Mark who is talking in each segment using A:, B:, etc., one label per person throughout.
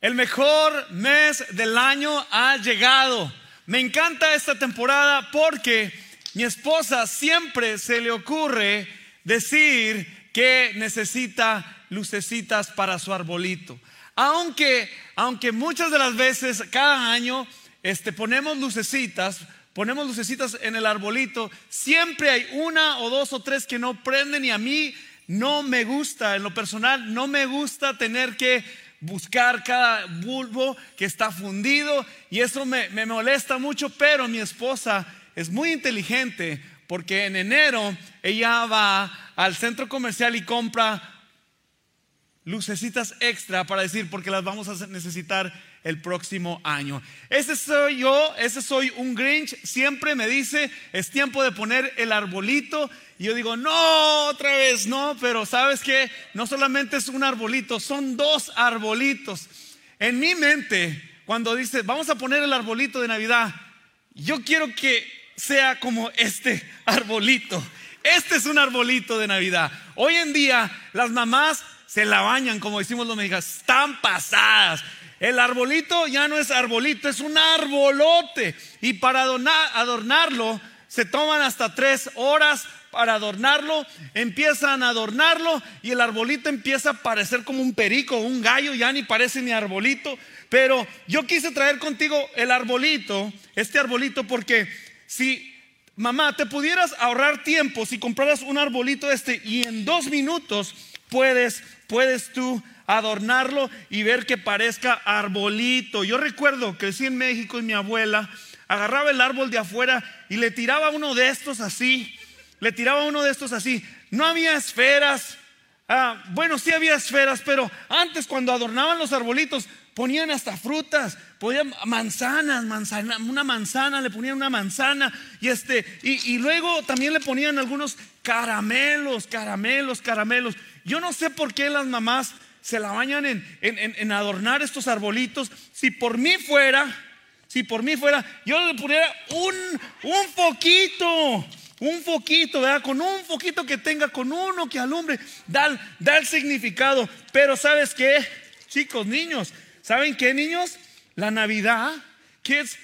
A: El mejor mes del año ha llegado. Me encanta esta temporada porque mi esposa siempre se le ocurre decir que necesita lucecitas para su arbolito. Aunque, aunque muchas de las veces cada año este, ponemos lucecitas, ponemos lucecitas en el arbolito, siempre hay una o dos o tres que no prenden y a mí no me gusta, en lo personal, no me gusta tener que buscar cada bulbo que está fundido y eso me, me molesta mucho, pero mi esposa es muy inteligente porque en enero ella va al centro comercial y compra lucecitas extra para decir porque las vamos a necesitar el próximo año. Ese soy yo, ese soy un Grinch, siempre me dice, es tiempo de poner el arbolito. Y yo digo, no, otra vez, no, pero sabes que no solamente es un arbolito, son dos arbolitos. En mi mente, cuando dice, vamos a poner el arbolito de Navidad, yo quiero que sea como este arbolito. Este es un arbolito de Navidad. Hoy en día las mamás se la bañan, como decimos los mexicanos, están pasadas. El arbolito ya no es arbolito, es un arbolote. Y para adornarlo, se toman hasta tres horas para adornarlo, empiezan a adornarlo y el arbolito empieza a parecer como un perico, un gallo, ya ni parece ni arbolito. Pero yo quise traer contigo el arbolito, este arbolito, porque si mamá te pudieras ahorrar tiempo, si compraras un arbolito este y en dos minutos puedes, puedes tú adornarlo y ver que parezca arbolito. Yo recuerdo, crecí en México y mi abuela agarraba el árbol de afuera y le tiraba uno de estos así, le tiraba uno de estos así. No había esferas, ah, bueno, sí había esferas, pero antes cuando adornaban los arbolitos ponían hasta frutas, ponían manzanas, manzana, una manzana, le ponían una manzana y este, y, luego también le ponían algunos caramelos, caramelos, caramelos. Yo no sé por qué las mamás se la bañan en, adornar estos arbolitos. Si por mí fuera, si por mí fuera, yo le pusiera un, un foquito, un foquito, ¿verdad? Con un foquito que tenga, con uno que alumbre, da, el significado. Pero ¿sabes qué? Chicos, niños, ¿saben qué, niños? La Navidad, kids,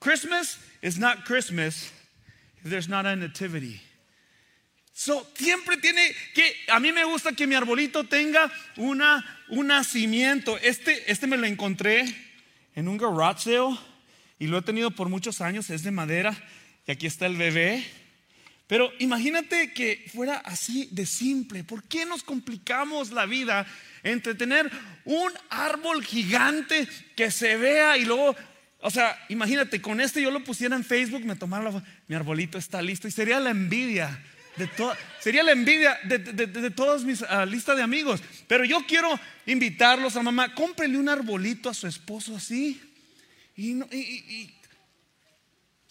A: Christmas is not Christmas if there's not a nativity. So, siempre tiene que, a mí me gusta que mi arbolito tenga una, un nacimiento. Este, este me lo encontré en un garage sale y lo he tenido por muchos años, es de madera y aquí está el bebé. Pero imagínate que fuera así de simple. ¿Por qué nos complicamos la vida entre tener un árbol gigante que se vea y luego, o sea, imagínate, con este yo lo pusiera en Facebook, me tomara la mi arbolito está listo y sería la envidia sería la envidia de, de, todas mis uh, listas de amigos. Pero yo quiero invitarlos a mamá, cómprele un arbolito a su esposo así. Y, y,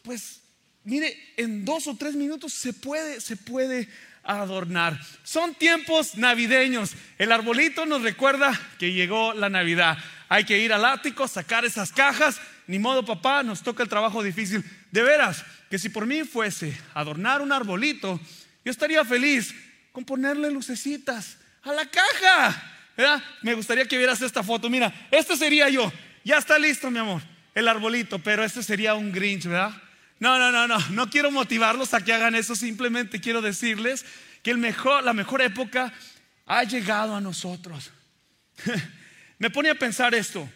A: pues, mire, en dos o tres minutos se puede, se puede adornar. Son tiempos navideños. El arbolito nos recuerda que llegó la Navidad. Hay que ir al ático, sacar esas cajas. Ni modo, papá, nos toca el trabajo difícil. De veras, que si por mí fuese adornar un arbolito, yo estaría feliz con ponerle lucecitas a la caja. ¿verdad? Me gustaría que vieras esta foto. Mira, este sería yo. Ya está listo, mi amor, el arbolito, pero este sería un Grinch, ¿verdad? No, no, no, no. No quiero motivarlos a que hagan eso. Simplemente quiero decirles que el mejor, la mejor época ha llegado a nosotros. Me pone a pensar esto.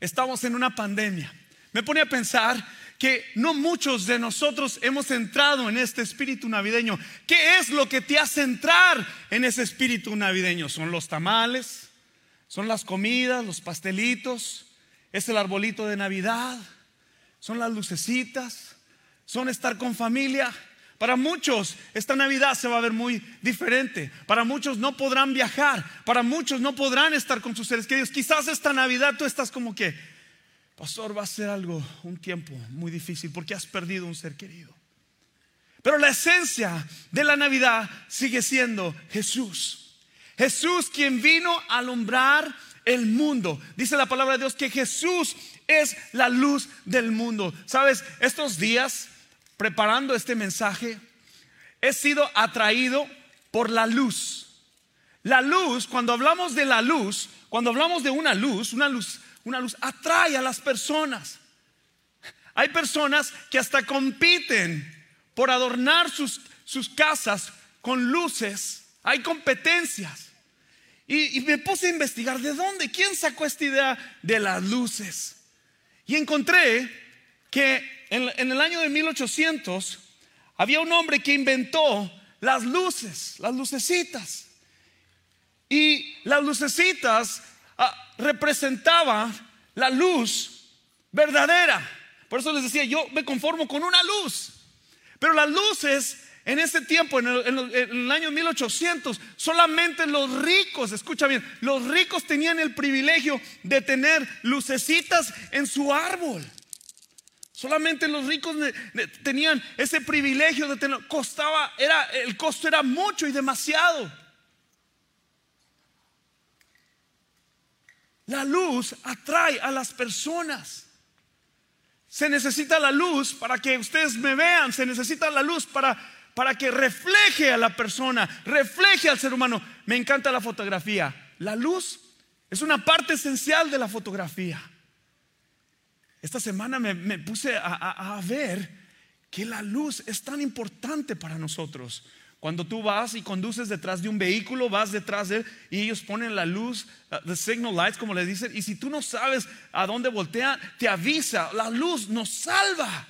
A: Estamos en una pandemia. Me pone a pensar que no muchos de nosotros hemos entrado en este espíritu navideño. ¿Qué es lo que te hace entrar en ese espíritu navideño? ¿Son los tamales? ¿Son las comidas, los pastelitos? ¿Es el arbolito de Navidad? ¿Son las lucecitas? ¿Son estar con familia? Para muchos esta Navidad se va a ver muy diferente. Para muchos no podrán viajar. Para muchos no podrán estar con sus seres queridos. Quizás esta Navidad tú estás como que, pastor, va a ser algo, un tiempo muy difícil porque has perdido un ser querido. Pero la esencia de la Navidad sigue siendo Jesús. Jesús quien vino a alumbrar el mundo. Dice la palabra de Dios que Jesús es la luz del mundo. Sabes, estos días, preparando este mensaje, he sido atraído por la luz. La luz, cuando hablamos de la luz, cuando hablamos de una luz, una luz, una luz atrae a las personas. Hay personas que hasta compiten por adornar sus, sus casas con luces. Hay competencias. Y, me puse a investigar de dónde, quién sacó esta idea de las luces. Y encontré que en, el año de 1800 había un hombre que inventó las luces, las lucecitas. Y las lucecitas ah, representaban la luz verdadera. Por eso les decía, yo me conformo con una luz. Pero las luces en ese tiempo, en el, año 1800, solamente los ricos, escucha bien, los ricos tenían el privilegio de tener lucecitas en su árbol. Solamente los ricos tenían ese privilegio de tener, costaba, era, el costo era mucho y demasiado. La luz atrae a las personas. Se necesita la luz para que ustedes me vean, se necesita la luz para, para que refleje a la persona, refleje al ser humano. Me encanta la fotografía. La luz es una parte esencial de la fotografía. Esta semana me, puse a, ver que la luz es tan importante para nosotros. Cuando tú vas y conduces detrás de un vehículo, vas detrás de él y ellos ponen la luz, uh, the signal lights, como le dicen, y si tú no sabes a dónde voltea, te avisa. La luz nos salva,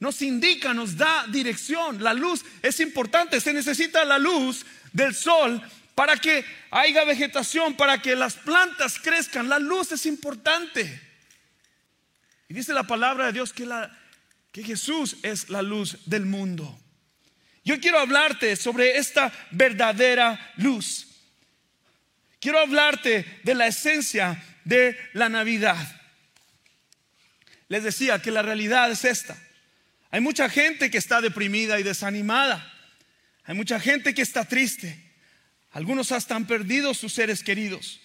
A: nos indica, nos da dirección. La luz es importante, se necesita la luz del sol para que haya vegetación, para que las plantas crezcan. La luz es importante. Y dice la palabra de Dios que, Jesús es la luz del mundo. Yo quiero hablarte sobre esta verdadera luz. Quiero hablarte de la esencia de la Navidad. Les decía que la realidad es esta. Hay mucha gente que está deprimida y desanimada. Hay mucha gente que está triste. Algunos hasta han perdido sus seres queridos.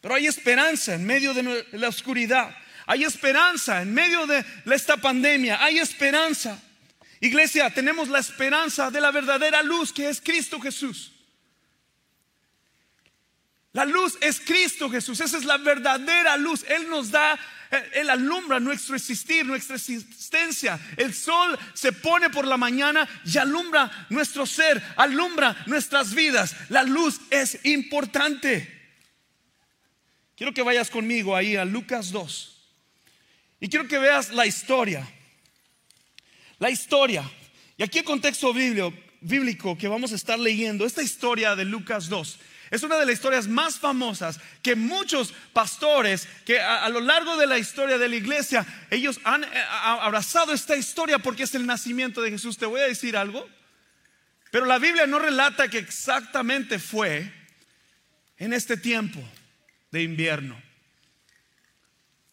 A: Pero hay esperanza en medio de la oscuridad. Hay esperanza en medio de esta pandemia. Hay esperanza. Iglesia, tenemos la esperanza de la verdadera luz que es Cristo Jesús. La luz es Cristo Jesús. Esa es la verdadera luz. Él nos da, Él alumbra nuestro existir, nuestra existencia. El sol se pone por la mañana y alumbra nuestro ser, alumbra nuestras vidas. La luz es importante. Quiero que vayas conmigo ahí a Lucas 2. Y quiero que veas la historia. La historia. Y aquí el contexto bíblico, que vamos a estar leyendo, esta historia de Lucas 2. Es una de las historias más famosas que muchos pastores que a, lo largo de la historia de la iglesia, ellos han eh, abrazado esta historia porque es el nacimiento de Jesús. Te voy a decir algo, pero la Biblia no relata que exactamente fue en este tiempo de invierno.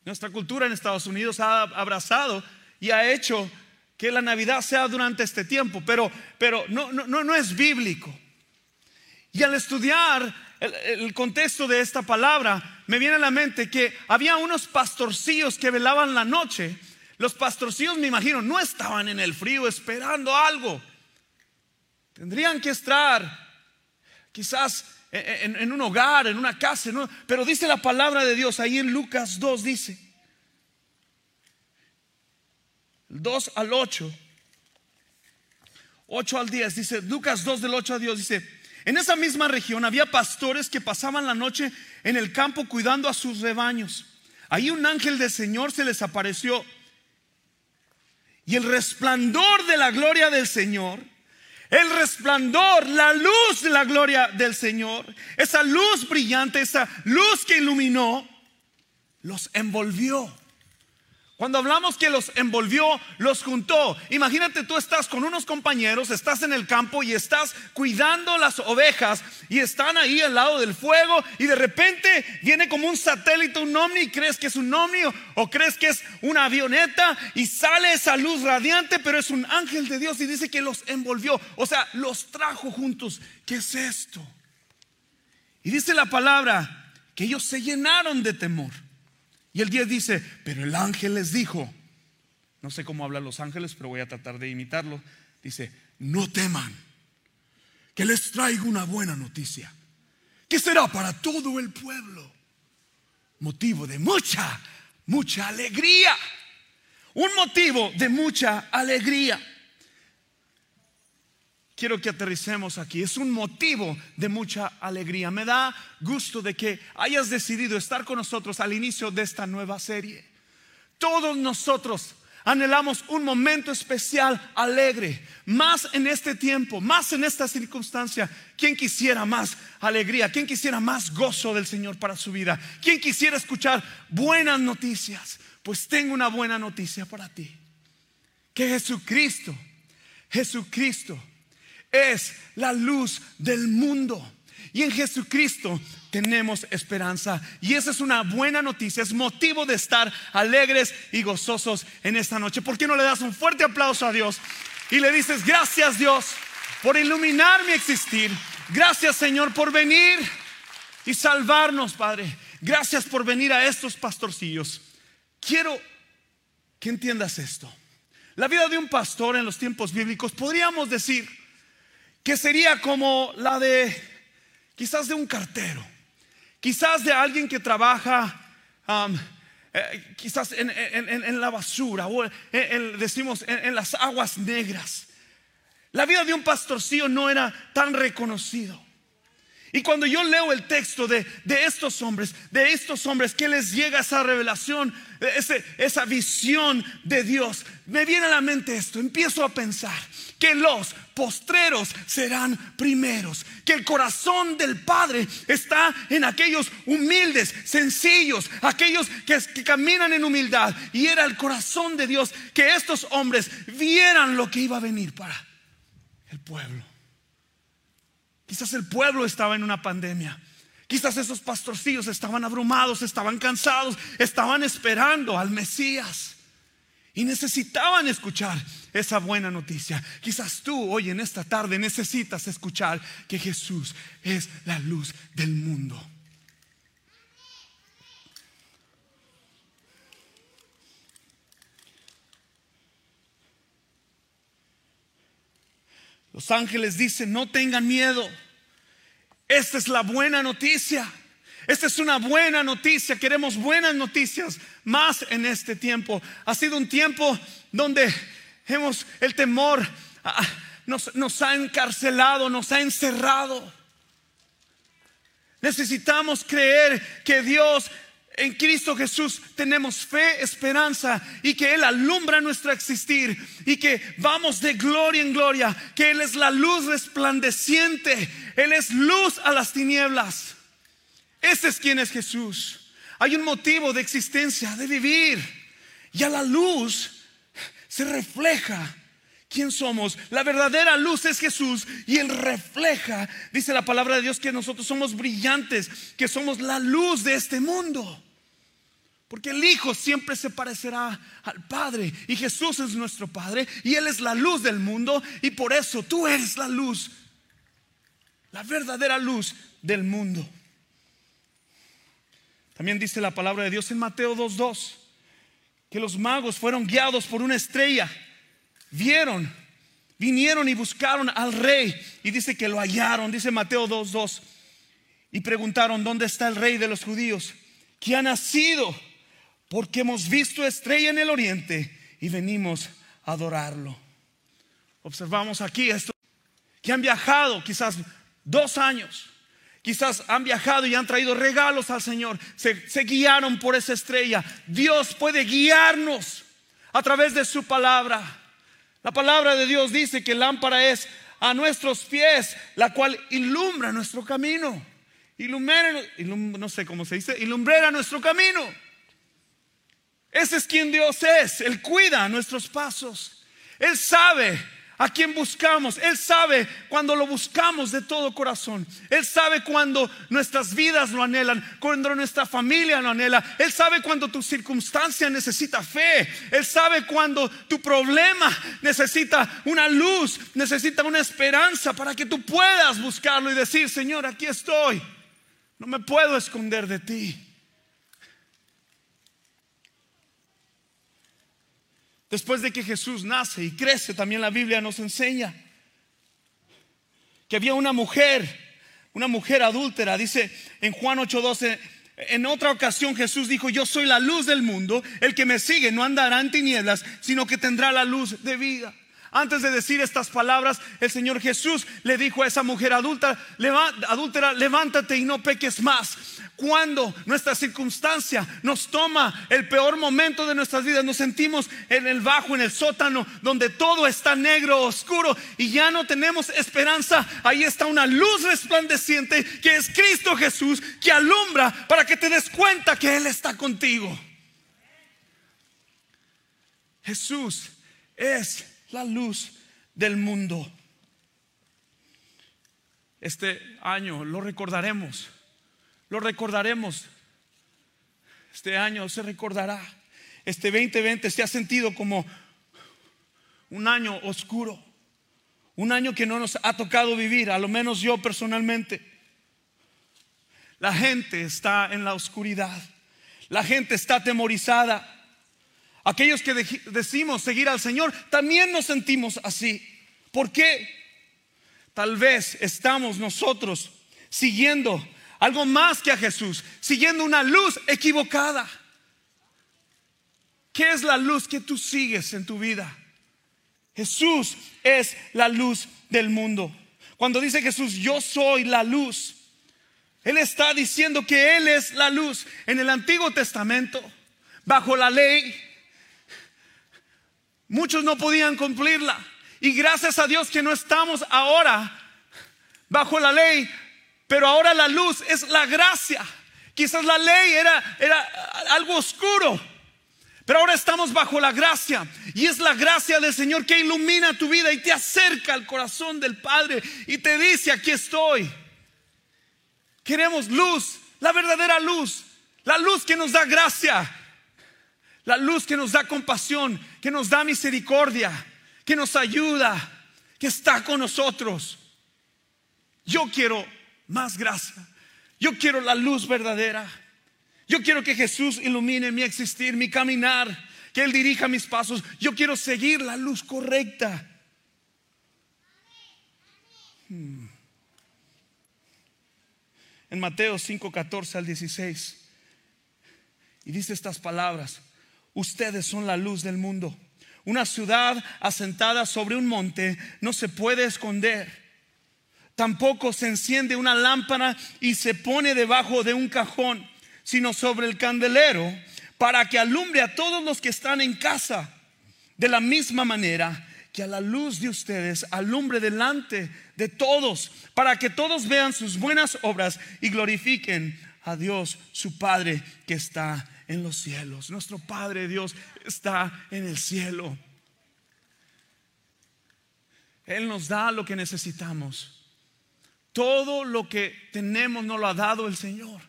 A: Nuestra cultura en Estados Unidos ha abrazado y ha hecho que la Navidad sea durante este tiempo, pero, pero no, no, no, es bíblico. Y al estudiar el, el, contexto de esta palabra, me viene a la mente que había unos pastorcillos que velaban la noche. Los pastorcillos, me imagino, no estaban en el frío esperando algo. Tendrían que estar quizás en, un hogar, en una casa, pero dice la palabra de Dios ahí en Lucas 2, dice, 2 al 8, 8 al 10, dice Lucas 2 del 8 a Dios, dice, en esa misma región había pastores que pasaban la noche en el campo cuidando a sus rebaños. Ahí un ángel del Señor se les apareció y el resplandor de la gloria del Señor el resplandor, la luz de la gloria del Señor, esa luz brillante, esa luz que iluminó, los envolvió. Cuando hablamos que los envolvió, los juntó. Imagínate tú estás con unos compañeros, estás en el campo y estás cuidando las ovejas y están ahí al lado del fuego y de repente viene como un satélite, un ovni, crees que es un ovni o, crees que es una avioneta y sale esa luz radiante, pero es un ángel de Dios y dice que los envolvió, o sea, los trajo juntos. ¿Qué es esto? Y dice la palabra que ellos se llenaron de temor. Y el 10 dice, pero el ángel les dijo, no sé cómo hablan los ángeles, pero voy a tratar de imitarlo. Dice, no teman, que les traigo una buena noticia. que será para todo el pueblo motivo de mucha, mucha alegría. Un motivo de mucha alegría. Quiero que aterricemos aquí. Es un motivo de mucha alegría. Me da gusto de que hayas decidido estar con nosotros al inicio de esta nueva serie. Todos nosotros anhelamos un momento especial, alegre, más en este tiempo, más en esta circunstancia. ¿Quién quisiera más alegría? ¿Quién quisiera más gozo del Señor para su vida? ¿Quién quisiera escuchar buenas noticias? Pues tengo una buena noticia para ti. Que Jesucristo, Jesucristo es la luz del mundo. Y en Jesucristo tenemos esperanza. Y esa es una buena noticia, es motivo de estar alegres y gozosos en esta noche. ¿Por qué no le das un fuerte aplauso a Dios y le dices, gracias Dios por iluminar mi existir? Gracias Señor por venir y salvarnos, Padre. Gracias por venir a estos pastorcillos. Quiero que entiendas esto. La vida de un pastor en los tiempos bíblicos podríamos decir que sería como la de quizás de un cartero Quizás de alguien que trabaja, um, eh, quizás en, la basura o decimos en, las aguas negras. La vida de un pastorcillo no era tan reconocido. Y cuando yo leo el texto de, estos hombres, de estos hombres que les llega esa revelación, esa visión de Dios, me viene a la mente esto, empiezo a pensar que los postreros serán primeros, que el corazón del Padre está en aquellos humildes, sencillos, aquellos que, caminan en humildad. Y era el corazón de Dios que estos hombres vieran lo que iba a venir para el pueblo. Quizás el pueblo estaba en una pandemia. Quizás esos pastorcillos estaban abrumados, estaban cansados, estaban esperando al Mesías. Y necesitaban escuchar esa buena noticia. Quizás tú hoy en esta tarde necesitas escuchar que Jesús es la luz del mundo. Los ángeles dicen, no tengan miedo. Esta es la buena noticia. Esta es una buena noticia. Queremos buenas noticias más en este tiempo. Ha sido un tiempo donde hemos, el temor ah, nos, nos ha encarcelado, nos ha encerrado. Necesitamos creer que Dios en Cristo Jesús tenemos fe, esperanza y que Él alumbra nuestro existir y que vamos de gloria en gloria, que Él es la luz resplandeciente, Él es luz a las tinieblas. Ese es quien es Jesús. Hay un motivo de existencia, de vivir y a la luz se refleja quién somos. La verdadera luz es Jesús y Él refleja, dice la palabra de Dios, que nosotros somos brillantes, que somos la luz de este mundo. Porque el Hijo siempre se parecerá al Padre y Jesús es nuestro Padre y Él es la luz del mundo y por eso tú eres la luz, la verdadera luz del mundo. También dice la palabra de Dios en Mateo 2.2 que los magos fueron guiados por una estrella, vieron, vinieron y buscaron al rey y dice que lo hallaron, dice Mateo 2.2 y preguntaron, ¿dónde está el rey de los judíos? Que ha nacido porque hemos visto estrella en el oriente y venimos a adorarlo. Observamos aquí esto, que han viajado quizás dos años, quizás han viajado y han traído regalos al Señor, se, guiaron por esa estrella. Dios puede guiarnos a través de su palabra. La palabra de Dios dice que lámpara es a nuestros pies, la cual ilumbra nuestro camino. Ilumera, no sé cómo se dice, ilumbrera nuestro camino. Ese es quien Dios es. Él cuida nuestros pasos. Él sabe a quién buscamos. Él sabe cuando lo buscamos de todo corazón. Él sabe cuando nuestras vidas lo anhelan, cuando nuestra familia lo anhela. Él sabe cuando tu circunstancia necesita fe. Él sabe cuando tu problema necesita una luz, necesita una esperanza para que tú puedas buscarlo y decir, Señor, aquí estoy. No me puedo esconder de ti. Después de que Jesús nace y crece, también la Biblia nos enseña que había una mujer una mujer adúltera. Dice en Juan 8:12, en otra ocasión Jesús dijo, yo soy la luz del mundo, el que me sigue no andará en tinieblas, sino que tendrá la luz de vida. Antes de decir estas palabras, el Señor Jesús le dijo a esa mujer adulta, adúltera, levántate y no peques más. Cuando nuestra circunstancia nos toma el peor momento de nuestras vidas, nos sentimos en el bajo, en el sótano, donde todo está negro, oscuro y ya no tenemos esperanza. Ahí está una luz resplandeciente que es Cristo Jesús, que alumbra para que te des cuenta que Él está contigo. Jesús es la luz del mundo. Este año lo recordaremos, lo recordaremos. Este año se recordará. Este 2020 se ha sentido como un año oscuro, un año que no nos ha tocado vivir, a lo menos yo personalmente. La gente está en la oscuridad, la gente está atemorizada. Aquellos que decimos seguir al Señor, también nos sentimos así. ¿Por qué? Tal vez estamos nosotros siguiendo algo más que a Jesús, siguiendo una luz equivocada. ¿Qué es la luz que tú sigues en tu vida? Jesús es la luz del mundo. Cuando dice Jesús, yo soy la luz, Él está diciendo que Él es la luz. En el Antiguo Testamento, bajo la ley, Muchos no podían cumplirla. Y gracias a Dios que no estamos ahora bajo la ley, pero ahora la luz es la gracia. Quizás la ley era, era algo oscuro, pero ahora estamos bajo la gracia. Y es la gracia del Señor que ilumina tu vida y te acerca al corazón del Padre y te dice, aquí estoy. Queremos luz, la verdadera luz, la luz que nos da gracia, la luz que nos da compasión, que nos da misericordia, que nos ayuda, que está con nosotros. Yo quiero más gracia. Yo quiero la luz verdadera. Yo quiero que Jesús ilumine mi existir, mi caminar, que Él dirija mis pasos. Yo quiero seguir la luz correcta. Hmm. En Mateo 5, 14 al 16. Y dice estas palabras. Ustedes son la luz del mundo. Una ciudad asentada sobre un monte no se puede esconder. Tampoco se enciende una lámpara y se pone debajo de un cajón, sino sobre el candelero para que alumbre a todos los que están en casa. De la misma manera que a la luz de ustedes alumbre delante de todos, para que todos vean sus buenas obras y glorifiquen a Dios, su Padre que está en los cielos. Nuestro Padre Dios está en el cielo. Él nos da lo que necesitamos. Todo lo que tenemos nos lo ha dado el Señor.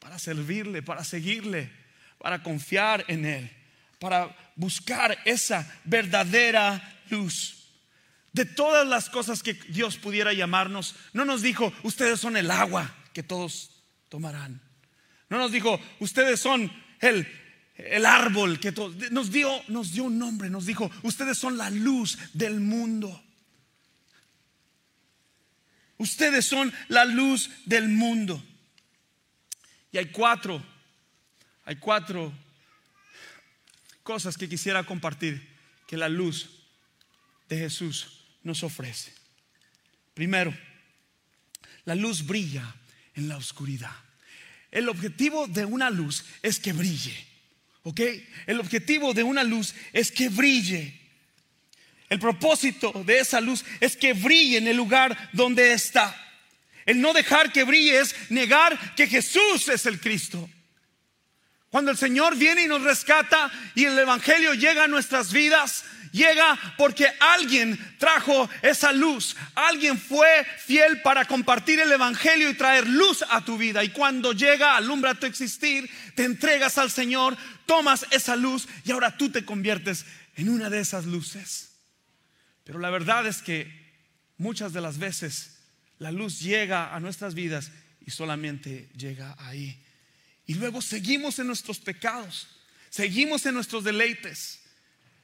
A: Para servirle, para seguirle, para confiar en Él, para buscar esa verdadera luz. De todas las cosas que Dios pudiera llamarnos, no nos dijo, ustedes son el agua que todos tomarán. No nos dijo, ustedes son el, el árbol que nos dio, nos dio un nombre, nos dijo, ustedes son la luz del mundo. Ustedes son la luz del mundo. Y hay cuatro, hay cuatro cosas que quisiera compartir que la luz de Jesús nos ofrece. Primero, la luz brilla en la oscuridad. El objetivo de una luz es que brille. ¿Ok? El objetivo de una luz es que brille. El propósito de esa luz es que brille en el lugar donde está. El no dejar que brille es negar que Jesús es el Cristo. Cuando el Señor viene y nos rescata y el Evangelio llega a nuestras vidas, llega porque alguien trajo esa luz, alguien fue fiel para compartir el Evangelio y traer luz a tu vida. Y cuando llega, alumbra tu existir, te entregas al Señor, tomas esa luz y ahora tú te conviertes en una de esas luces. Pero la verdad es que muchas de las veces la luz llega a nuestras vidas y solamente llega ahí. Y luego seguimos en nuestros pecados, seguimos en nuestros deleites.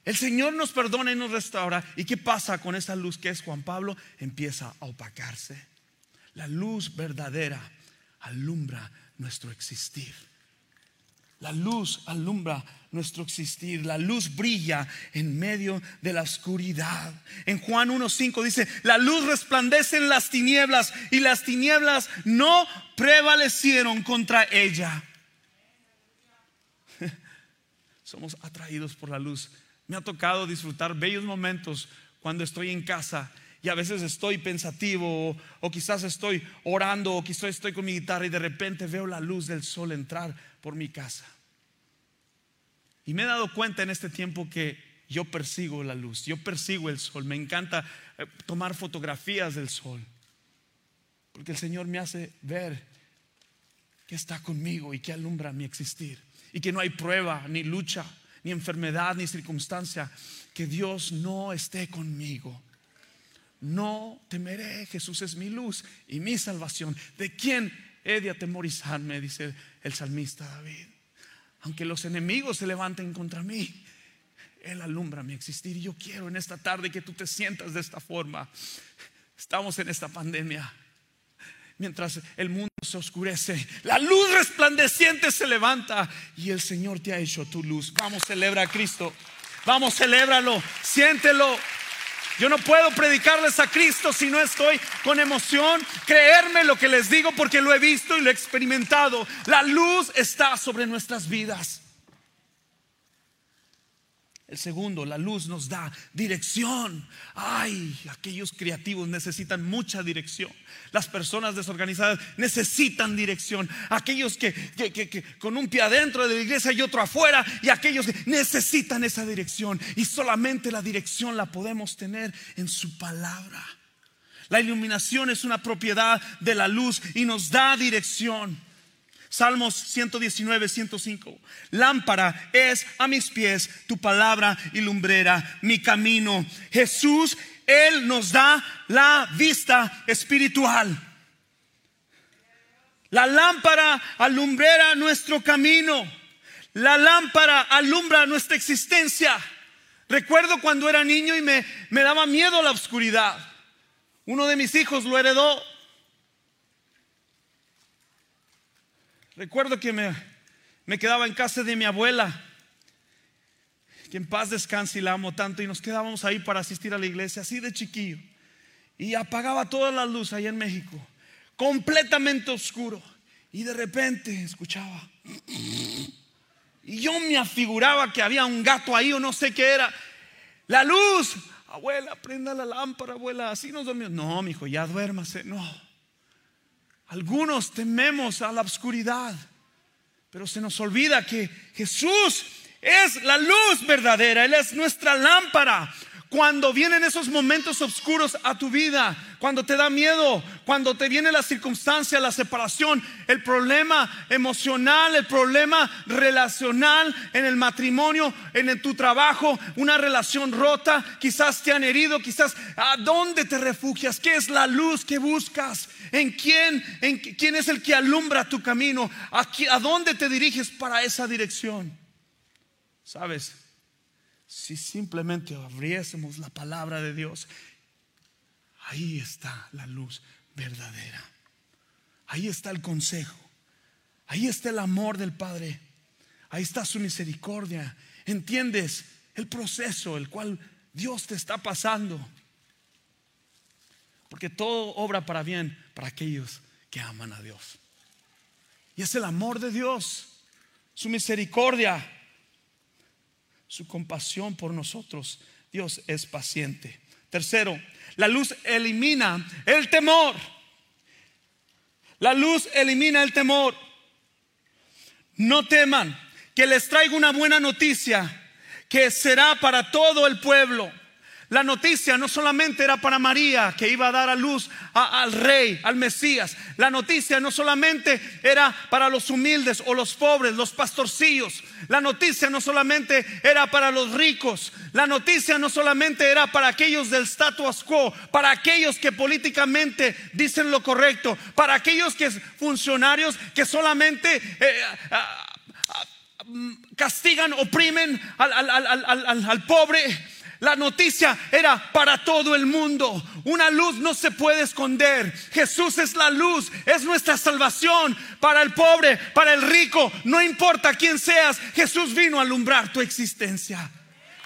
A: El Señor nos perdona y nos restaura. ¿Y qué pasa con esa luz que es Juan Pablo? Empieza a opacarse. La luz verdadera alumbra nuestro existir. La luz alumbra nuestro existir. La luz brilla en medio de la oscuridad. En Juan 1.5 dice, la luz resplandece en las tinieblas y las tinieblas no prevalecieron contra ella. Somos atraídos por la luz. Me ha tocado disfrutar bellos momentos cuando estoy en casa y a veces estoy pensativo o, quizás estoy orando o quizás estoy con mi guitarra y de repente veo la luz del sol entrar por mi casa. Y me he dado cuenta en este tiempo que yo persigo la luz, yo persigo el sol, me encanta eh, tomar fotografías del sol, porque el Señor me hace ver que está conmigo y que alumbra mi existir y que no hay prueba, ni lucha, ni enfermedad, ni circunstancia, que Dios no esté conmigo no temeré, Jesús es mi luz y mi salvación. ¿De quién he de atemorizarme? Dice el salmista David. Aunque los enemigos se levanten contra mí, Él alumbra mi existir. Y yo quiero en esta tarde que tú te sientas de esta forma. Estamos en esta pandemia. Mientras el mundo se oscurece, la luz resplandeciente se levanta y el Señor te ha hecho tu luz. Vamos, celebra a Cristo. Vamos, celébralo, siéntelo. Yo no puedo predicarles a Cristo si no estoy con emoción, creerme lo que les digo porque lo he visto y lo he experimentado. La luz está sobre nuestras vidas. El segundo, la luz nos da dirección. Ay, aquellos creativos necesitan mucha dirección. Las personas desorganizadas necesitan dirección. Aquellos que, con un pie adentro de la iglesia y otro afuera. Y aquellos que necesitan esa dirección. Y solamente la dirección la podemos tener en su palabra. La iluminación es una propiedad de la luz y nos da dirección. Salmos 119, 105. Lámpara es a mis pies tu palabra y lumbrera mi camino. Jesús, Él nos da la vista espiritual. La lámpara alumbra nuestro camino. La lámpara alumbra nuestra existencia. Recuerdo cuando era niño y me, me daba miedo la oscuridad. Uno de mis hijos lo heredó Recuerdo que me, me quedaba en casa de mi abuela, que en paz descanse y la amo tanto, y nos quedábamos ahí para asistir a la iglesia, así de chiquillo. Y apagaba toda la luz ahí en México, completamente oscuro. Y de repente escuchaba. Y yo me afiguraba que había un gato ahí o no sé qué era. La luz, abuela, prenda la lámpara, abuela, así nos dormimos. No, mi hijo, ya duérmase, no. Algunos tememos a la oscuridad, pero se nos olvida que Jesús es la luz verdadera, Él es nuestra lámpara. Cuando vienen esos momentos oscuros a tu vida, cuando te da miedo, cuando te viene la circunstancia, la separación, el problema emocional, el problema relacional en el matrimonio, en tu trabajo, una relación rota, quizás te han herido, quizás a dónde te refugias, qué es la luz que buscas, en quién, en quién es el que alumbra tu camino, a, a dónde te diriges para esa dirección. ¿Sabes? Si simplemente abriésemos la palabra de Dios, ahí está la luz verdadera. Ahí está el consejo. Ahí está el amor del Padre. Ahí está su misericordia. ¿Entiendes el proceso el cual Dios te está pasando? Porque todo obra para bien para aquellos que aman a Dios. Y es el amor de Dios, su misericordia su compasión por nosotros. Dios es paciente. Tercero, la luz elimina el temor. La luz elimina el temor. No teman que les traiga una buena noticia que será para todo el pueblo. La noticia no solamente era para María, que iba a dar a luz al rey, al Mesías. La noticia no solamente era para los humildes o los pobres, los pastorcillos. La noticia no solamente era para los ricos. La noticia no solamente era para aquellos del status quo, para aquellos que políticamente dicen lo correcto, para aquellos que funcionarios que solamente... Eh, castigan, oprimen al pobre. La noticia era para todo el mundo. Una luz no se puede esconder. Jesús es la luz, es nuestra salvación para el pobre, para el rico. No importa quién seas, Jesús vino a alumbrar tu existencia.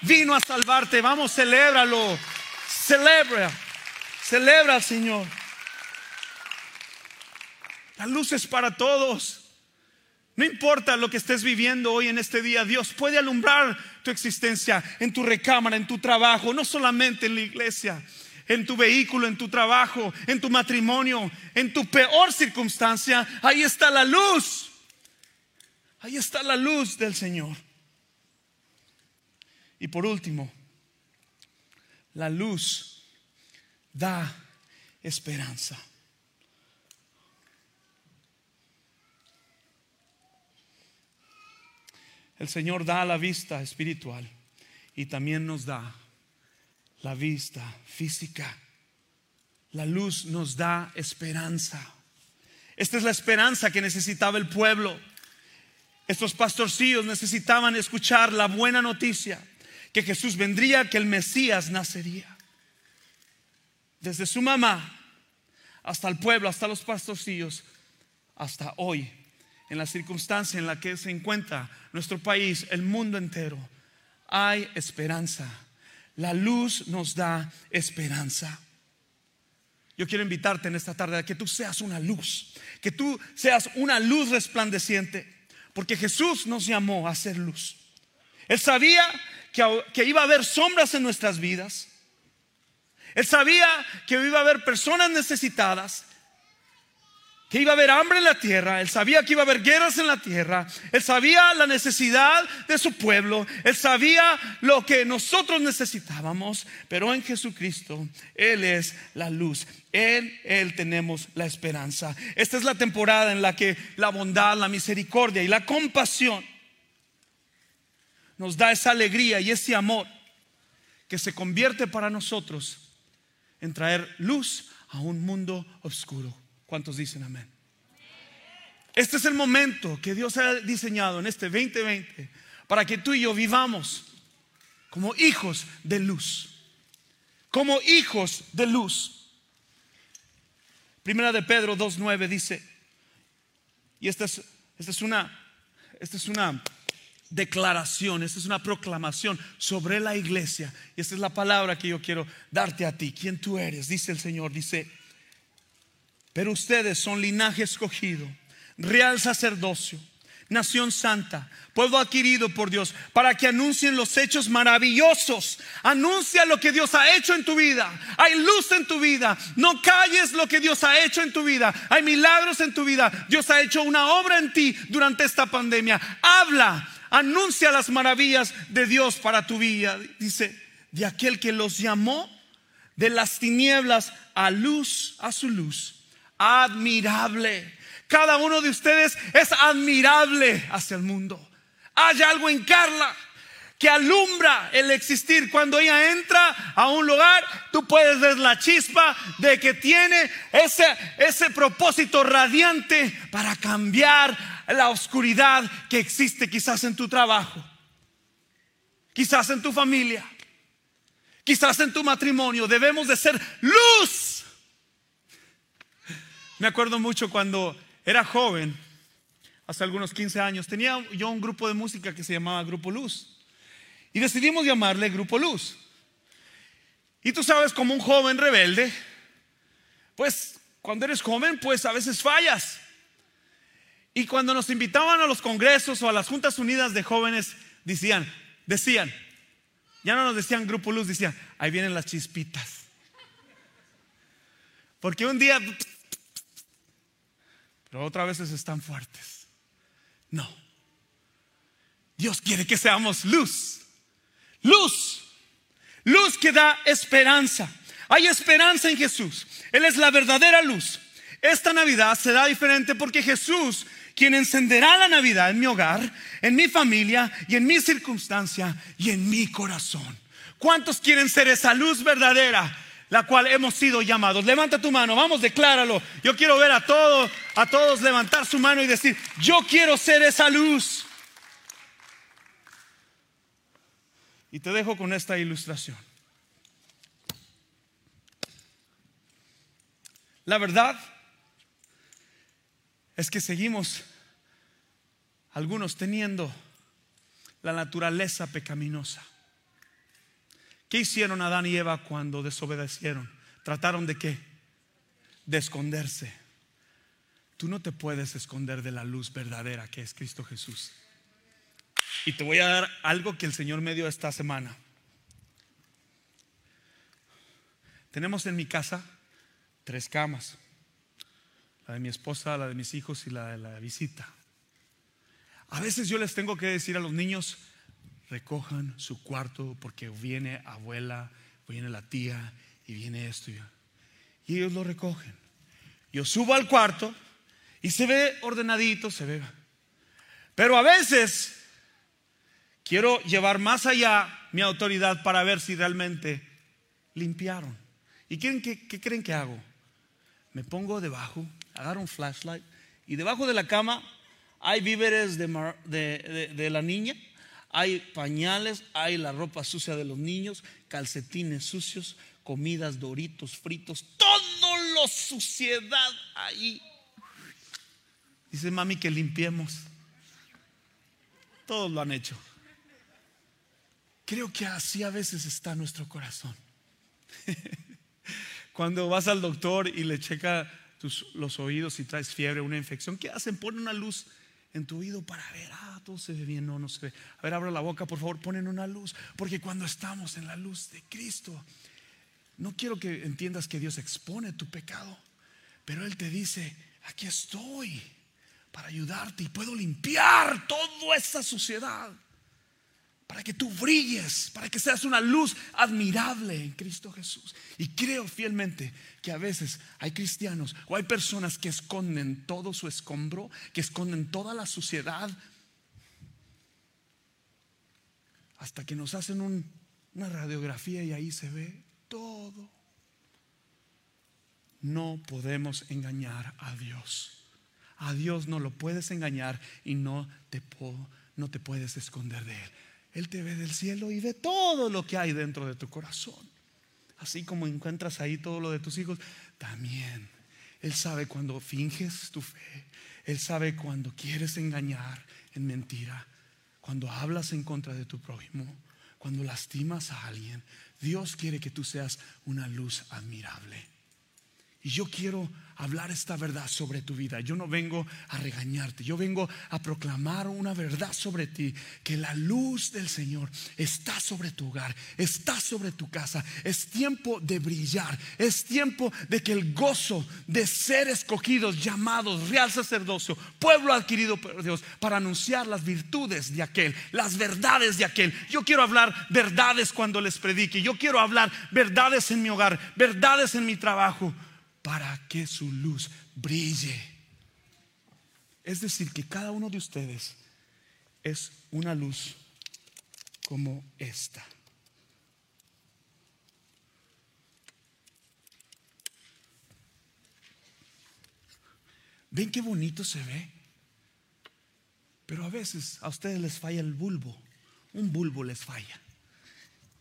A: Vino a salvarte. Vamos, celébralo. Celebra. Celebra al Señor. La luz es para todos. No importa lo que estés viviendo hoy en este día, Dios puede alumbrar tu existencia en tu recámara, en tu trabajo, no solamente en la iglesia, en tu vehículo, en tu trabajo, en tu matrimonio, en tu peor circunstancia. Ahí está la luz. Ahí está la luz del Señor. Y por último, la luz da esperanza. El Señor da la vista espiritual y también nos da la vista física. La luz nos da esperanza. Esta es la esperanza que necesitaba el pueblo. Estos pastorcillos necesitaban escuchar la buena noticia que Jesús vendría, que el Mesías nacería. Desde su mamá hasta el pueblo, hasta los pastorcillos, hasta hoy, en la circunstancia en la que se encuentra nuestro país, el mundo entero, hay esperanza. La luz nos da esperanza. Yo quiero invitarte en esta tarde a que tú seas una luz, que tú seas una luz resplandeciente, porque Jesús nos llamó a ser luz. Él sabía que, que iba a haber sombras en nuestras vidas. Él sabía que iba a haber personas necesitadas, que iba a haber hambre en la tierra, él sabía que iba a haber guerras en la tierra, él sabía la necesidad de su pueblo, él sabía lo que nosotros necesitábamos, pero en Jesucristo Él es la luz, en Él tenemos la esperanza. Esta es la temporada en la que la bondad, la misericordia y la compasión nos da esa alegría y ese amor que se convierte para nosotros en traer luz a un mundo oscuro. ¿Cuántos dicen amén? Este es el momento que Dios ha diseñado en este 2020 para que tú y yo vivamos como hijos de luz. Como hijos de luz. Primera de Pedro 2.9 dice, y esta es, una, esta es una declaración, esta es una proclamación sobre la iglesia. Y esta es la palabra que yo quiero darte a ti. ¿Quién tú eres? Dice el Señor, dice, pero ustedes son linaje escogido, real sacerdocio, nación santa, pueblo adquirido por Dios, para que anuncien los hechos maravillosos. Anuncia lo que Dios ha hecho en tu vida. Hay luz en tu vida. No calles lo que Dios ha hecho en tu vida. Hay milagros en tu vida. Dios ha hecho una obra en ti durante esta pandemia. Habla, anuncia las maravillas de Dios para tu vida. Dice, de aquel que los llamó de las tinieblas a luz, a su luz admirable. Cada uno de ustedes es admirable hacia el mundo. Hay algo en Carla que alumbra el existir. Cuando ella entra a un lugar, tú puedes ver la chispa de que tiene ese, ese propósito radiante para cambiar la oscuridad que existe quizás en tu trabajo, quizás en tu familia, quizás en tu matrimonio. Debemos de ser luz me acuerdo mucho cuando era joven, hace algunos 15 años, tenía yo un grupo de música que se llamaba Grupo Luz. Y decidimos llamarle Grupo Luz. Y tú sabes, como un joven rebelde, pues cuando eres joven, pues a veces fallas. Y cuando nos invitaban a los congresos o a las Juntas Unidas de Jóvenes, decían, decían, ya no nos decían Grupo Luz, decían, ahí vienen las chispitas. Porque un día pero otras veces están fuertes. No. Dios quiere que seamos luz. Luz. Luz que da esperanza. Hay esperanza en Jesús. Él es la verdadera luz. Esta Navidad será diferente porque Jesús, quien encenderá la Navidad en mi hogar, en mi familia y en mi circunstancia y en mi corazón. ¿Cuántos quieren ser esa luz verdadera? La cual hemos sido llamados. Levanta tu mano, vamos, decláralo. Yo quiero ver a todos, a todos levantar su mano y decir, yo quiero ser esa luz. Y te dejo con esta ilustración. La verdad es que seguimos algunos teniendo la naturaleza pecaminosa. ¿Qué hicieron Adán y Eva cuando desobedecieron? Trataron de qué? De esconderse. Tú no te puedes esconder de la luz verdadera que es Cristo Jesús. Y te voy a dar algo que el Señor me dio esta semana. Tenemos en mi casa tres camas. La de mi esposa, la de mis hijos y la de la visita. A veces yo les tengo que decir a los niños, recojan su cuarto porque viene abuela, viene la tía y viene esto. Y ellos lo recogen. Yo subo al cuarto y se ve ordenadito, se ve. Pero a veces quiero llevar más allá mi autoridad para ver si realmente limpiaron. ¿Y qué, qué creen que hago? Me pongo debajo, agarro un flashlight y debajo de la cama hay víveres de, la niña, hay pañales, hay la ropa sucia de los niños, calcetines sucios, comidas, doritos, fritos, todo lo suciedad ahí. Dice mami que limpiemos. Todos lo han hecho. Creo que así a veces está nuestro corazón. Cuando vas al doctor y le checa los oídos y traes fiebre, una infección, ¿qué hacen? Ponen una luz en tu oído para ver, ah, todo se ve bien, no, no se ve. A ver, abra la boca, por favor, ponen una luz, porque cuando estamos en la luz de Cristo, no quiero que entiendas que Dios expone tu pecado, pero Él te dice, aquí estoy para ayudarte y puedo limpiar toda esa suciedad para que tú brilles, para que seas una luz admirable en Cristo Jesús. Y creo fielmente que a veces hay cristianos o hay personas que esconden todo su escombro, que esconden toda la suciedad, hasta que nos hacen una radiografía y ahí se ve todo. No podemos engañar a Dios. A Dios no lo puedes engañar y no te, no te puedes esconder de Él. Él te ve del cielo y ve todo lo que hay dentro de tu corazón. Así como encuentras ahí todo lo de tus hijos, también Él sabe cuando finges tu fe. Él sabe cuando quieres engañar en mentira, cuando hablas en contra de tu prójimo, cuando lastimas a alguien. Dios quiere que tú seas una luz admirable. Y yo quiero hablar esta verdad sobre tu vida. Yo no vengo a regañarte, yo vengo a proclamar una verdad sobre ti, que la luz del Señor está sobre tu hogar, está sobre tu casa. Es tiempo de brillar, es tiempo de que el gozo de ser escogidos, llamados, real sacerdocio, pueblo adquirido por Dios, para anunciar las virtudes de aquel, las verdades de aquel. Yo quiero hablar verdades cuando les predique, yo quiero hablar verdades en mi hogar, verdades en mi trabajo para que su luz brille. Es decir, que cada uno de ustedes es una luz como esta. ¿Ven qué bonito se ve? Pero a veces a ustedes les falla el bulbo. Un bulbo les falla.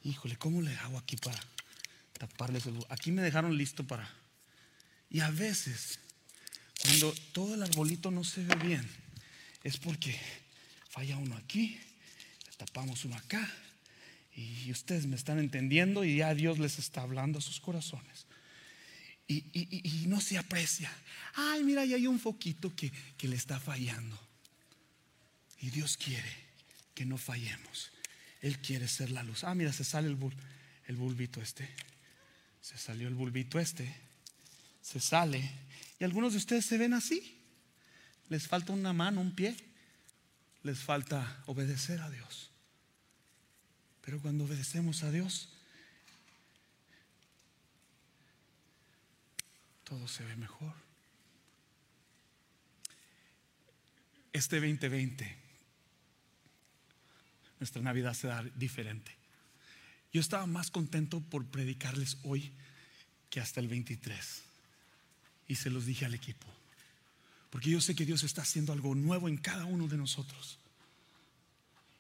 A: Híjole, ¿cómo le hago aquí para taparles el bulbo? Aquí me dejaron listo para y a veces, cuando todo el arbolito no se ve bien, es porque falla uno aquí, tapamos uno acá, y ustedes me están entendiendo y ya Dios les está hablando a sus corazones. Y, no se aprecia. Ay, mira, ahí hay un foquito que, le está fallando. Y Dios quiere que no fallemos. Él quiere ser la luz. Ah, mira, se sale el, el bulbito este. Se salió el bulbito este se sale. Y algunos de ustedes se ven así. Les falta una mano, un pie. Les falta obedecer a Dios. Pero cuando obedecemos a Dios, todo se ve mejor. Este 2020, nuestra Navidad se da diferente. Yo estaba más contento por predicarles hoy que hasta el 23 y se los dije al equipo. Porque yo sé que Dios está haciendo algo nuevo en cada uno de nosotros.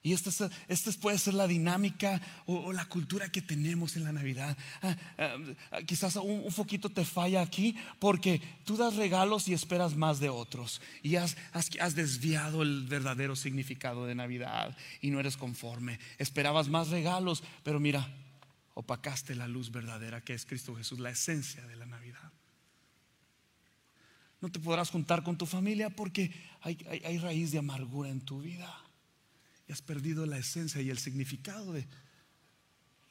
A: Y esta, esta puede ser la dinámica o, la cultura que tenemos en la Navidad. Ah, ah, quizás un, foquito te falla aquí porque tú das regalos y esperas más de otros. Y has, has, desviado el verdadero significado de Navidad y no eres conforme. Esperabas más regalos, pero mira, opacaste la luz verdadera que es Cristo Jesús, la esencia de la Navidad. No te podrás juntar con tu familia porque hay raíz de amargura en tu vida y has perdido la esencia y el significado de,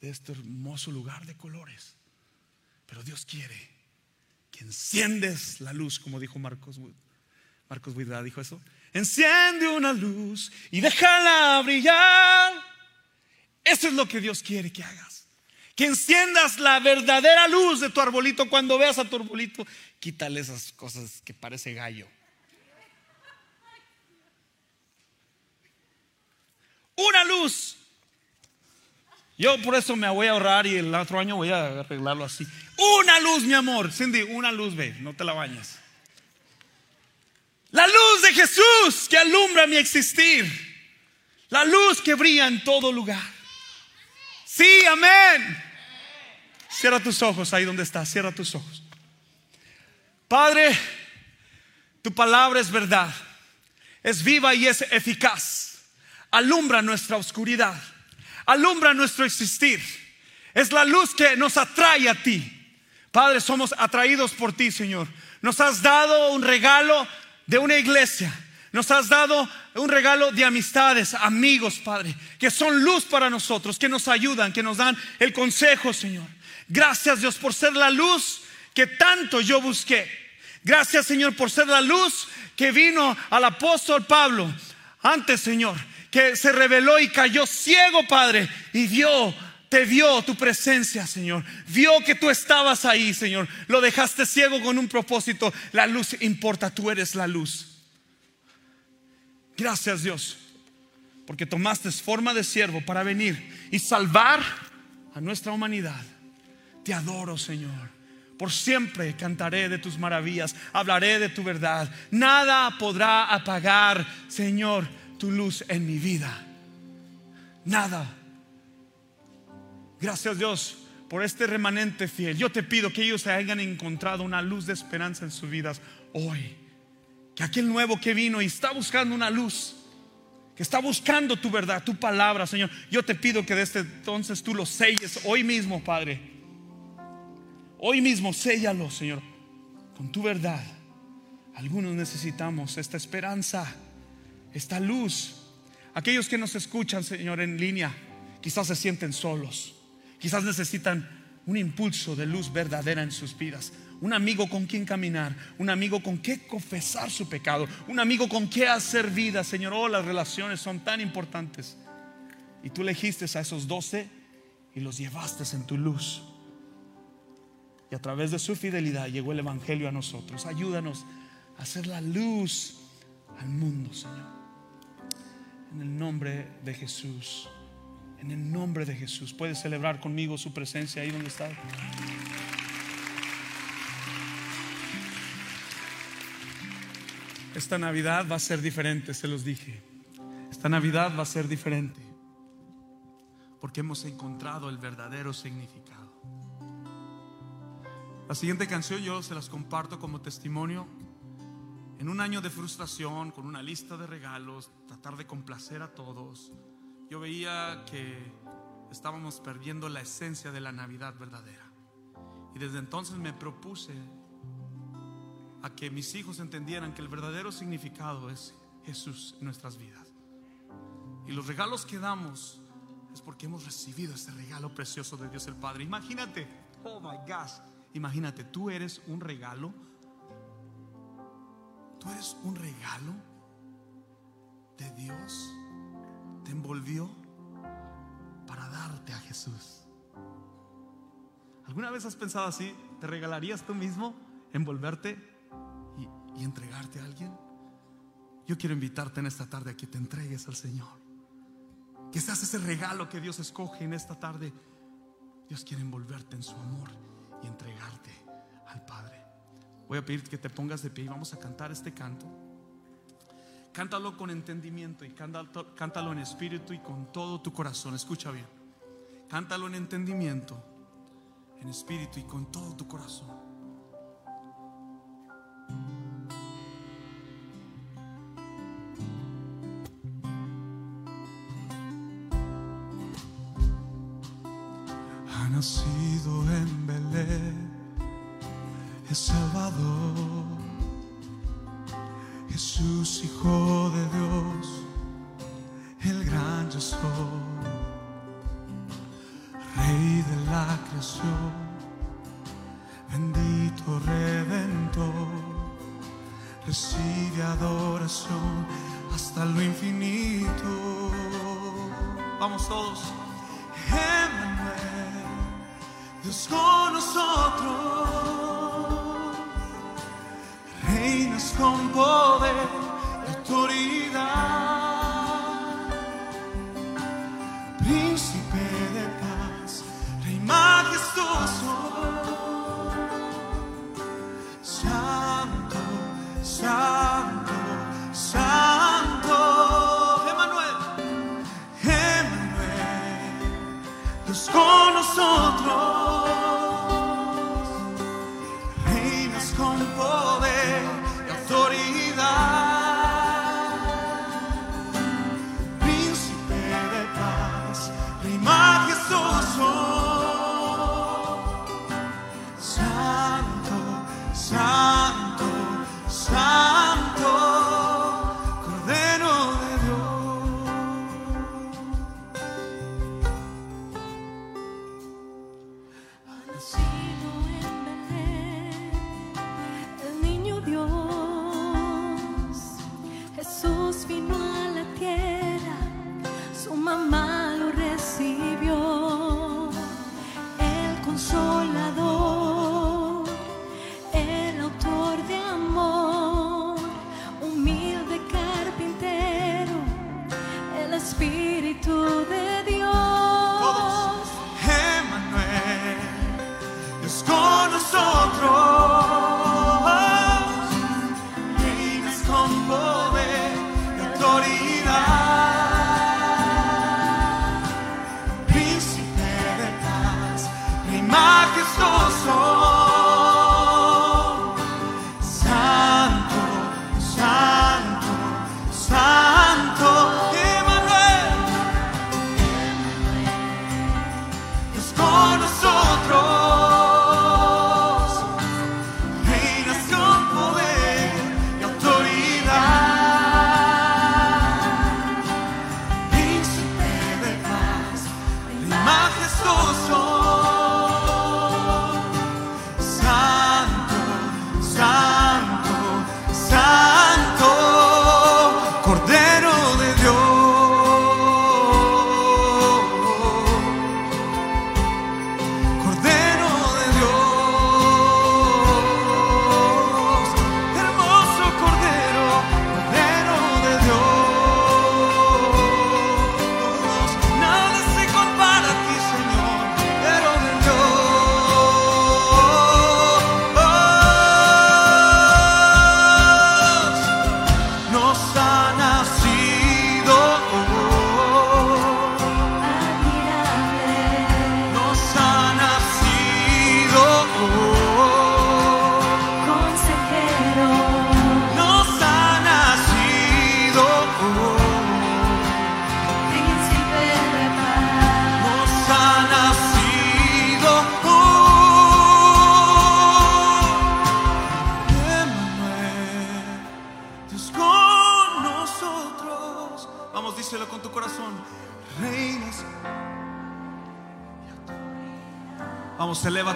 A: este hermoso lugar de colores. Pero Dios quiere que enciendes la luz, como dijo Marcos Wood. Marcos Wood dijo eso. Enciende una luz y déjala brillar. Eso es lo que Dios quiere que hagas. Que enciendas la verdadera luz de tu arbolito cuando veas a tu arbolito. Quítale esas cosas que parece gallo. una luz. Yo por eso me voy a ahorrar y el otro año voy a arreglarlo así. Una luz, mi amor. Cindy, una luz, ve, no te la bañas. La luz de Jesús que alumbra mi existir. La luz que brilla en todo lugar. Sí, amén. Cierra tus ojos ahí donde estás. Cierra tus ojos. Padre, tu palabra es verdad. Es viva y es eficaz alumbra nuestra oscuridad, alumbra nuestro existir. Es la luz que nos atrae a ti. Padre, somos atraídos por ti, Señor. Nos has dado un regalo de una iglesia. Nos has dado un regalo de amistades, amigos, Padre, que son luz para nosotros, que nos ayudan, que nos dan el consejo, Señor. Gracias, Dios, por ser la luz que tanto yo busqué. Gracias, Señor, por ser la luz que vino al apóstol Pablo antes, Señor, que se reveló y cayó ciego, Padre, y vio, te vio tu presencia, Señor. Vio que tú estabas ahí, Señor. Lo dejaste ciego con un propósito. La luz importa, tú eres la luz. Gracias, Dios, porque tomaste forma de siervo para venir y salvar a nuestra humanidad. Te adoro, Señor. Por siempre cantaré de tus maravillas, hablaré de tu verdad. Nada podrá apagar, Señor, tu luz en mi vida. Nada. Gracias Dios por este remanente fiel. Yo te pido que ellos hayan encontrado una luz de esperanza en sus vidas hoy. Que aquel nuevo que vino y está buscando una luz, que está buscando tu verdad, tu palabra, Señor. Yo te pido que desde entonces tú lo selles hoy mismo, Padre. Hoy mismo, séllalo, Señor, con tu verdad. Algunos necesitamos esta esperanza esta luz. Aquellos que nos escuchan, Señor, en línea, quizás se sienten solos, quizás necesitan un impulso de luz verdadera en sus vidas. Un amigo con quien caminar, un amigo con quien confesar su pecado, un amigo con quien hacer vida, Señor. Oh, las relaciones son tan importantes. Y tú elegiste a esos doce y los llevaste en tu luz. Y a través de su fidelidad llegó el Evangelio a nosotros. Ayúdanos a hacer la luz al mundo, Señor. En el nombre de Jesús. En el nombre de Jesús. ¿Puedes celebrar conmigo su presencia ahí donde está? Esta Navidad va a ser diferente, se los dije. Esta Navidad va a ser diferente. Porque hemos encontrado el verdadero significado. La siguiente canción yo se las comparto como testimonio en un año de frustración, con una lista de regalos, tratar de complacer a todos, yo veía que estábamos perdiendo la esencia de la Navidad verdadera. Y desde entonces me propuse a que mis hijos entendieran que el verdadero significado es Jesús en nuestras vidas. Y los regalos que damos es porque hemos recibido ese regalo precioso de Dios el Padre. Imagínate, oh my gosh, imagínate, tú eres un regalo Tú eres un regalo de Dios. Te envolvió para darte a Jesús. ¿Alguna vez has pensado así? ¿Te regalarías tú mismo envolverte y, entregarte a alguien? Yo quiero invitarte en esta tarde a que te entregues al Señor. Que seas ese regalo que Dios escoge en esta tarde. Dios quiere envolverte en su amor entregarte al Padre. Voy a pedir que te pongas de pie y vamos a cantar este canto. Cántalo con entendimiento y cántalo en espíritu y con todo tu corazón. Escucha bien. Cántalo en entendimiento, en espíritu y con todo tu corazón. recibe adoración hasta lo infinito. Vamos todos. Emmanuel, Dios con nosotros, reinas con poder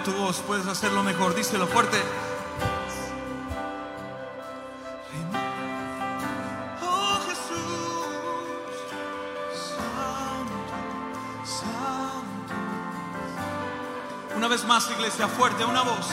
A: tu voz, puedes hacerlo mejor, díselo fuerte. Oh, una vez más, iglesia, fuerte, una voz.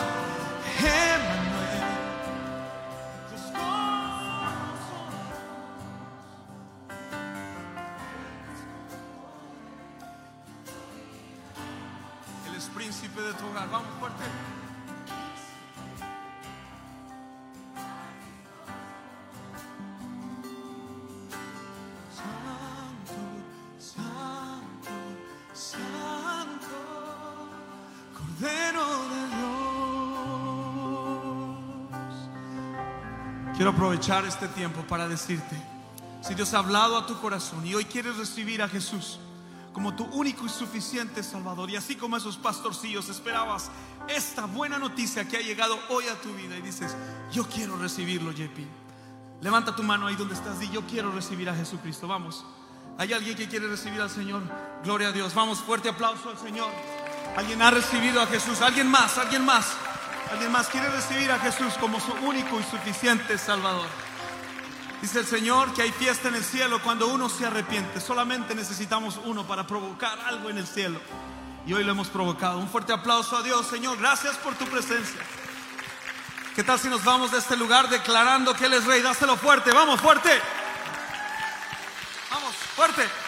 B: Aprovechar este tiempo para decirte, si Dios ha hablado a tu corazón y hoy quieres recibir a Jesús como tu único y suficiente Salvador, y así como esos pastorcillos esperabas esta buena noticia que ha llegado hoy a tu vida y dices, yo quiero recibirlo, JP. Levanta tu mano ahí donde estás y yo quiero recibir a Jesucristo. Vamos. ¿Hay alguien que quiere recibir al Señor? Gloria a Dios. Vamos, fuerte aplauso al Señor. Alguien ha recibido a Jesús. Alguien más, alguien más. Alguien más quiere recibir a Jesús como su único y suficiente Salvador. Dice el Señor que hay fiesta en el cielo cuando uno se arrepiente. Solamente necesitamos uno para provocar algo en el cielo. Y hoy lo hemos provocado. Un fuerte aplauso a Dios, Señor. Gracias por tu presencia. ¿Qué tal si nos vamos de este lugar declarando que Él es Rey? Dáselo fuerte, vamos, fuerte. Vamos, fuerte.